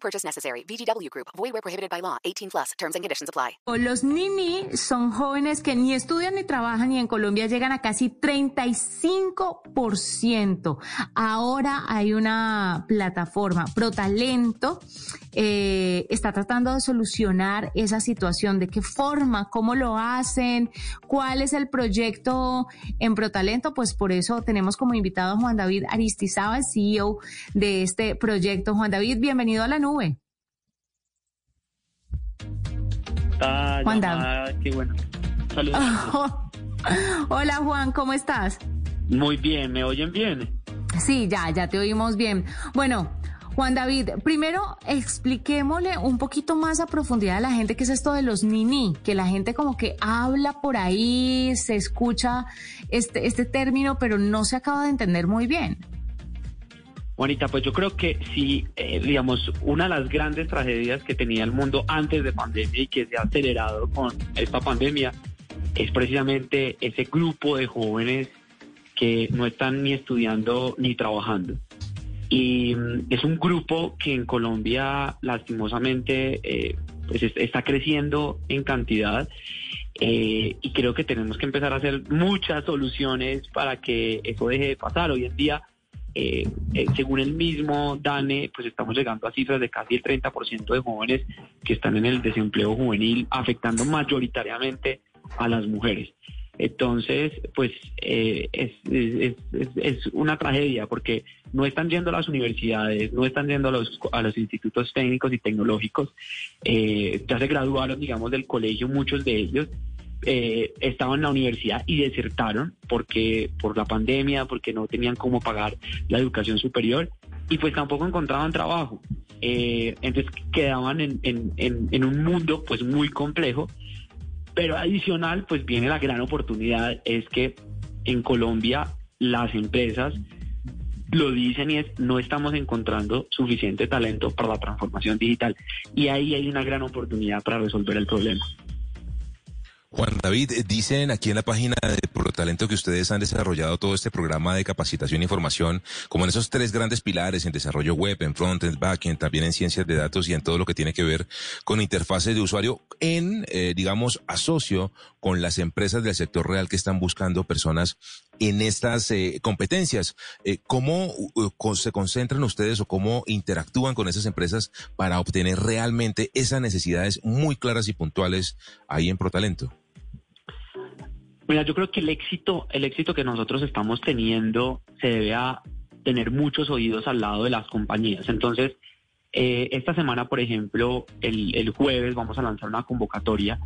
Purchase necessary. VGW Group. Void where prohibited by law. 18 plus. Terms and conditions apply. Los Nini son jóvenes que ni estudian ni trabajan y en Colombia llegan a casi 35%. Ahora hay una plataforma, Protalento, eh, está tratando de solucionar esa situación. ¿De qué forma? ¿Cómo lo hacen? ¿Cuál es el proyecto en Protalento? Pues por eso tenemos como invitado a Juan David Aristizábal, CEO de este proyecto. Juan David, bienvenido a la nube. Está Juan llamada, qué bueno. Saludos. Hola Juan, ¿cómo estás? Muy bien, ¿me oyen bien? Sí, ya, ya te oímos bien. Bueno, Juan David, primero expliquémosle un poquito más a profundidad a la gente qué es esto de los nini, que la gente como que habla por ahí, se escucha este, este término, pero no se acaba de entender muy bien. Juanita, pues yo creo que sí, eh, digamos, una de las grandes tragedias que tenía el mundo antes de pandemia y que se ha acelerado con esta pandemia es precisamente ese grupo de jóvenes que no están ni estudiando ni trabajando. Y mm, es un grupo que en Colombia lastimosamente eh, pues es- está creciendo en cantidad eh, y creo que tenemos que empezar a hacer muchas soluciones para que eso deje de pasar. Hoy en día, eh, eh, según el mismo DANE, pues estamos llegando a cifras de casi el 30% de jóvenes que están en el desempleo juvenil, afectando mayoritariamente a las mujeres. Entonces, pues eh, es, una tragedia porque no están yendo a las universidades, no están yendo a los, a los institutos técnicos y tecnológicos, ya se graduaron, digamos, del colegio muchos de ellos, eh, estaban en la universidad y desertaron porque por la pandemia, porque no tenían cómo pagar la educación superior y pues tampoco encontraban trabajo. Eh, entonces quedaban en, un mundo pues muy complejo, pero adicional pues viene la gran oportunidad, es que en Colombia las empresas lo dicen y es no estamos encontrando suficiente talento para la transformación digital y ahí hay una gran oportunidad para resolver el problema. Juan David, dicen aquí en la página de Protalento que ustedes han desarrollado todo este programa de capacitación e información como en esos tres grandes pilares, en desarrollo web, en frontend, backend, también en ciencias de datos y en todo lo que tiene que ver con interfaces de usuario en, eh, digamos, asocio con las empresas del sector real que están buscando personas en estas eh, competencias. Eh, ¿Cómo uh, se concentran ustedes o cómo interactúan con esas empresas para obtener realmente esas necesidades muy claras y puntuales ahí en Protalento? Mira, yo creo que el éxito, el éxito que nosotros estamos teniendo se debe a tener muchos oídos al lado de las compañías. Entonces, eh, esta semana, por ejemplo, el, el jueves vamos a lanzar una convocatoria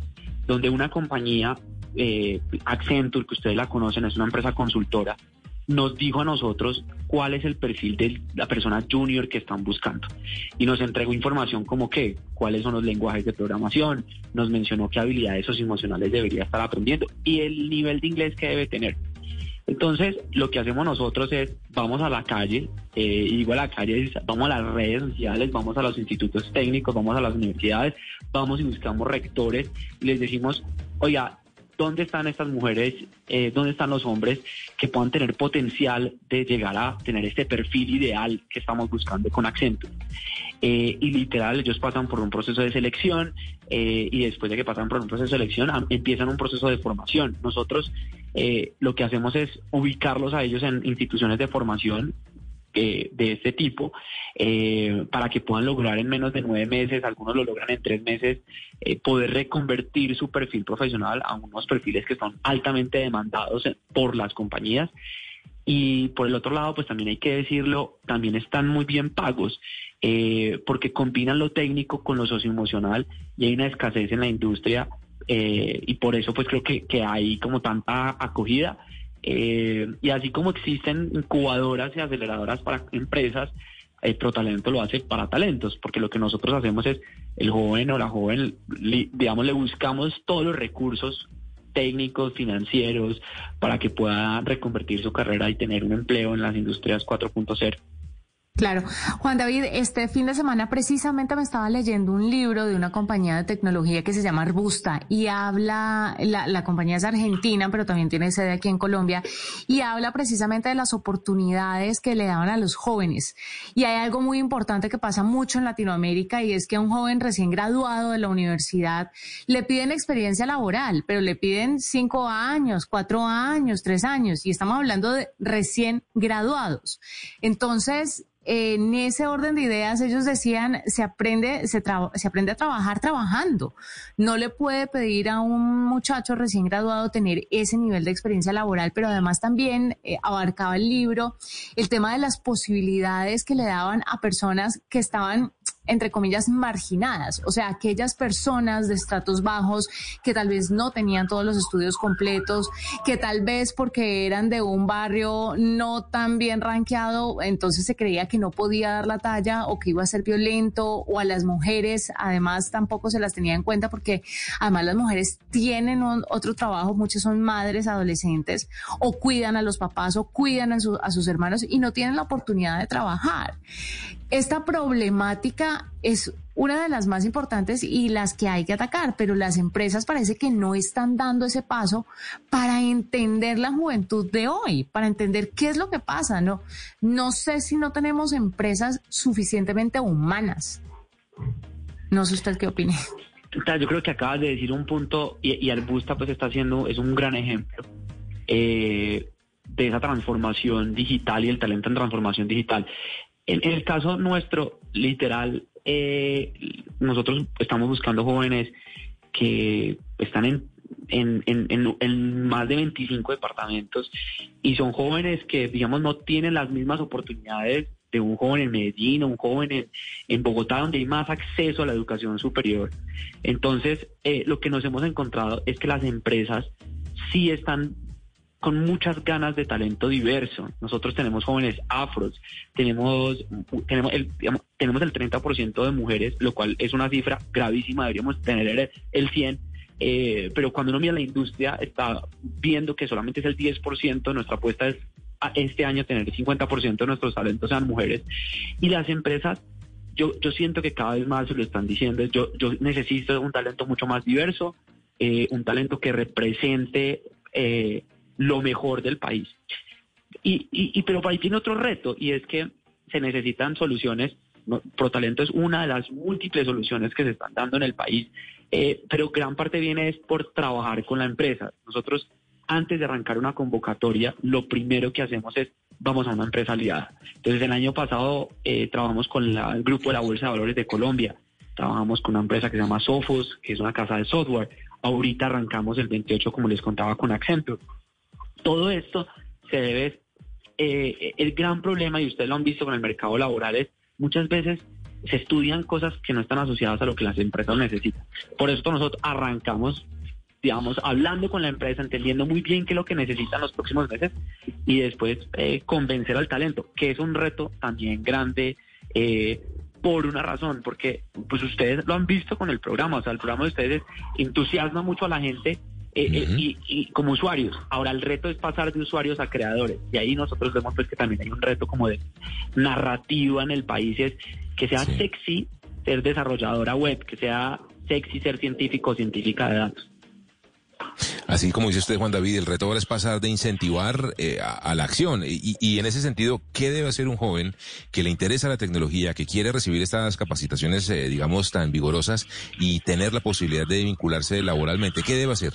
donde una compañía, eh, Accenture, que ustedes la conocen, es una empresa consultora, nos dijo a nosotros cuál es el perfil de la persona junior que están buscando. Y nos entregó información como que, cuáles son los lenguajes de programación, nos mencionó qué habilidades socioemocionales debería estar aprendiendo y el nivel de inglés que debe tener. Entonces, lo que hacemos nosotros es, vamos a la calle, eh, digo a la calle, vamos a las redes sociales, vamos a los institutos técnicos, vamos a las universidades, vamos y buscamos rectores y les decimos, oiga, ¿dónde están estas mujeres, eh, dónde están los hombres que puedan tener potencial de llegar a tener este perfil ideal que estamos buscando con Accenture? Eh, y literal, ellos pasan por un proceso de selección eh, y después de que pasan por un proceso de selección empiezan un proceso de formación. Nosotros eh, lo que hacemos es ubicarlos a ellos en instituciones de formación eh, de este tipo eh, para que puedan lograr en menos de nueve meses, algunos lo logran en tres meses, eh, poder reconvertir su perfil profesional a unos perfiles que son altamente demandados por las compañías. Y por el otro lado, pues también hay que decirlo, también están muy bien pagos, porque combinan lo técnico con lo socioemocional y hay una escasez en la industria eh, y por eso pues creo que, que hay como tanta acogida. Eh, y así como existen incubadoras y aceleradoras para empresas, el Protalento lo hace para talentos, porque lo que nosotros hacemos es el joven o la joven, digamos, le buscamos todos los recursos técnicos, financieros, para que pueda reconvertir su carrera y tener un empleo en las industrias 4.0. Claro. Juan David, este fin de semana precisamente me estaba leyendo un libro de una compañía de tecnología que se llama Arbusta y habla, la, compañía es argentina, pero también tiene sede aquí en Colombia, y habla precisamente de las oportunidades que le daban a los jóvenes. Y hay algo muy importante que pasa mucho en Latinoamérica y es que a un joven recién graduado de la universidad le piden experiencia laboral, pero le piden cinco años, cuatro años, tres años, y estamos hablando de recién graduados. Entonces, en ese orden de ideas ellos decían se aprende se, se aprende a trabajar trabajando. No le puede pedir a un muchacho recién graduado tener ese nivel de experiencia laboral pero además también eh, abarcaba el libro. El tema de las posibilidades que le daban a personas que estaban entre comillas, marginadas, o sea, aquellas personas de estratos bajos que tal vez no tenían todos los estudios completos, que tal vez porque eran de un barrio no tan bien rankeado, entonces se creía que no podía dar la talla o que iba a ser violento, o a las mujeres, además tampoco se las tenía en cuenta porque además las mujeres tienen otro trabajo, muchas son madres adolescentes, o cuidan a los papás o cuidan a, a sus hermanos y no tienen la oportunidad de trabajar. Esta problemática es una de las más importantes y las que hay que atacar, pero las empresas parece que no están dando ese paso para entender la juventud de hoy, para entender qué es lo que pasa. No, no sé si no tenemos empresas suficientemente humanas. No sé usted qué opina. Yo creo que acabas de decir un punto y, y Albusta pues está haciendo, es un gran ejemplo eh, de esa transformación digital y el talento en transformación digital. En, el caso nuestro, literal, eh, nosotros estamos buscando jóvenes que están en, en, en, en, más de 25 departamentos y son jóvenes que, digamos, no tienen las mismas oportunidades de un joven en Medellín o un joven en, en, Bogotá, donde hay más acceso a la educación superior. Entonces, eh, lo que nos hemos encontrado es que las empresas sí están con muchas ganas de talento diverso. Nosotros tenemos jóvenes afros, tenemos, tenemos, el, tenemos el 30% de mujeres, lo cual es una cifra gravísima, deberíamos tener el 100%. Eh, pero cuando uno mira la industria, está viendo que solamente es el 10%. Nuestra apuesta es a este año tener el 50% de nuestros talentos sean mujeres. Y las empresas yo, yo siento que cada vez más se lo están diciendo. Yo, yo necesito un talento mucho más diverso, eh, un talento que represente eh, lo mejor del país. Y, y, pero para ahí tiene otro reto y es que se necesitan soluciones. Protalento es una de las múltiples soluciones que se están dando en el país, eh, pero gran parte viene es por trabajar con la empresa. Nosotros, antes de arrancar una convocatoria, lo primero que hacemos es vamos a una empresa aliada. Entonces, el año pasado eh, trabajamos con el grupo de la Bolsa de Valores de Colombia, trabajamos con una empresa que se llama Sophos, que es una casa de software. Ahorita arrancamos el 28, como les contaba, con Accenture. Todo esto se debe, eh, el gran problema, y ustedes lo han visto con el mercado laboral, es muchas veces se estudian cosas que no están asociadas a lo que las empresas necesitan. Por eso nosotros arrancamos, digamos, hablando con la empresa, entendiendo muy bien qué es lo que necesitan los próximos meses y después eh, convencer al talento, que es un reto también grande. Eh, por una razón, porque pues ustedes lo han visto con el programa, o sea, el programa de ustedes entusiasma mucho a la gente eh, eh, y, como usuarios. Ahora el reto es pasar de usuarios a creadores y ahí nosotros vemos pues que también hay un reto como de narrativa en el país es que sea sexy ser desarrolladora web, que sea sexy ser científico o científica de datos. Así como dice usted, Juan David, el reto ahora es pasar de incentivar eh, a, la acción. Y, y, en ese sentido, ¿qué debe hacer un joven que le interesa la tecnología, que quiere recibir estas capacitaciones, digamos, tan vigorosas y tener la posibilidad de vincularse laboralmente? ¿Qué debe hacer?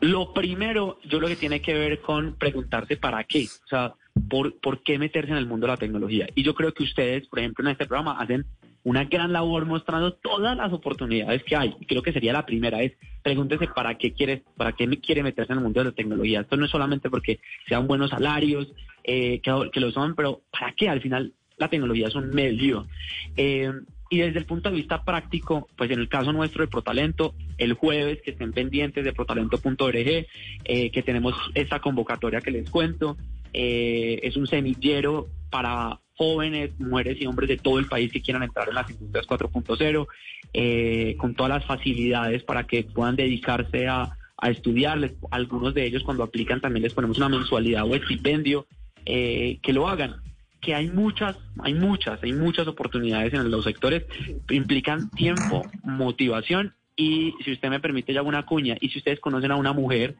Lo primero, yo lo que tiene que ver con preguntarse para qué, o sea, por, por qué meterse en el mundo de la tecnología. Y yo creo que ustedes, por ejemplo, en este programa hacen una gran labor mostrando todas las oportunidades que hay. Creo que sería la primera, es pregúntese para qué quiere, para qué quiere meterse en el mundo de la tecnología. Esto no es solamente porque sean buenos salarios, eh, que, que, lo son, pero ¿para qué? Al final la tecnología es un medio. Eh, y desde el punto de vista práctico, pues en el caso nuestro de Protalento, el jueves que estén pendientes de protalento.org, eh, que tenemos esta convocatoria que les cuento, eh, es un semillero para jóvenes, mujeres y hombres de todo el país que quieran entrar en las industrias 4.0, eh, con todas las facilidades para que puedan dedicarse a, a estudiar. algunos de ellos cuando aplican también les ponemos una mensualidad o estipendio, eh, que lo hagan que hay muchas, hay muchas, hay muchas oportunidades en los sectores, implican tiempo, motivación y si usted me permite, ya una cuña. Y si ustedes conocen a una mujer,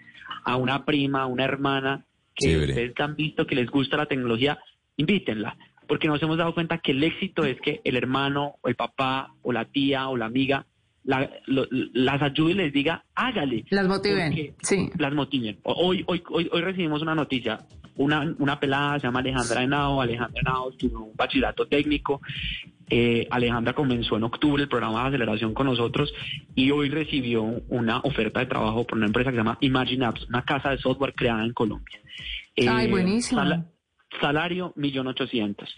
a una prima, a una hermana, que ustedes han visto que les gusta la tecnología, invítenla. Porque nos hemos dado cuenta que el éxito es que el hermano, o el papá, o la tía, o la amiga, las ayude y les diga, hágale. Las motiven. Sí. Las motiven. Hoy, hoy, hoy, hoy recibimos una noticia. Una, una pelada se llama Alejandra Henao. Alejandra Henao estuvo un bachillerato técnico eh, Alejandra comenzó en octubre el programa de aceleración con nosotros y hoy recibió una oferta de trabajo por una empresa que se llama Imagine Apps, una casa de software creada en Colombia. Ay, eh, buenísimo. salario millón ochocientos.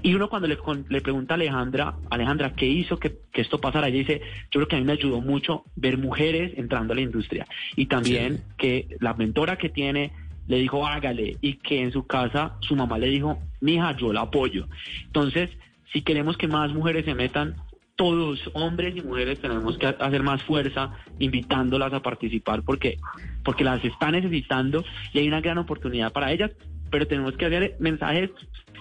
Y uno cuando le, le, pregunta a Alejandra, Alejandra, ¿qué hizo que, esto pasara? Ella dice, yo creo que a mí me ayudó mucho ver mujeres entrando a la industria. Y también que la mentora que tiene le dijo, hágale, y que en su casa su mamá le dijo, mija, yo la apoyo. Entonces, si queremos que más mujeres se metan, todos, hombres y mujeres, tenemos que hacer más fuerza invitándolas a participar porque, porque las está necesitando y hay una gran oportunidad para ellas, pero tenemos que hacer mensajes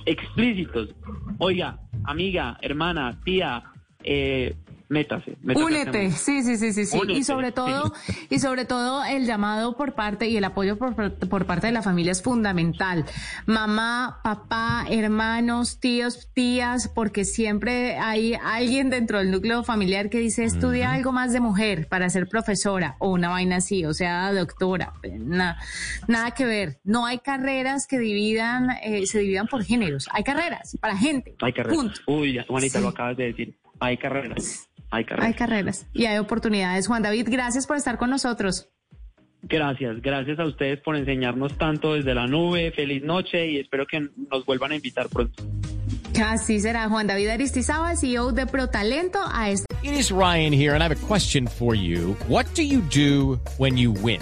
explícitos. Oiga, amiga, hermana, tía, eh, métase. Únete, sí, sí, sí, sí, sí. y sobre todo, y sobre todo el llamado por parte y el apoyo por, por, parte de la familia es fundamental. Mamá, papá, hermanos, tíos, tías, porque siempre hay alguien dentro del núcleo familiar que dice estudia algo más de mujer para ser profesora o una vaina así, o sea, doctora. Nada, nada que ver. No hay carreras que dividan, eh, se dividan por géneros. Hay carreras para gente. Hay carreras. Uy, Juanita, lo acabas de decir. Hay carreras. Hay carreras. Hay carreras y hay oportunidades. Juan David, gracias por estar con nosotros. Gracias, gracias a ustedes por enseñarnos tanto desde la nube. Feliz noche y espero que nos vuelvan a invitar pronto. Así será Juan David Aristizábal, CEO de ProTalento a este. It is Ryan here and I have a question for you. What do you do when you win?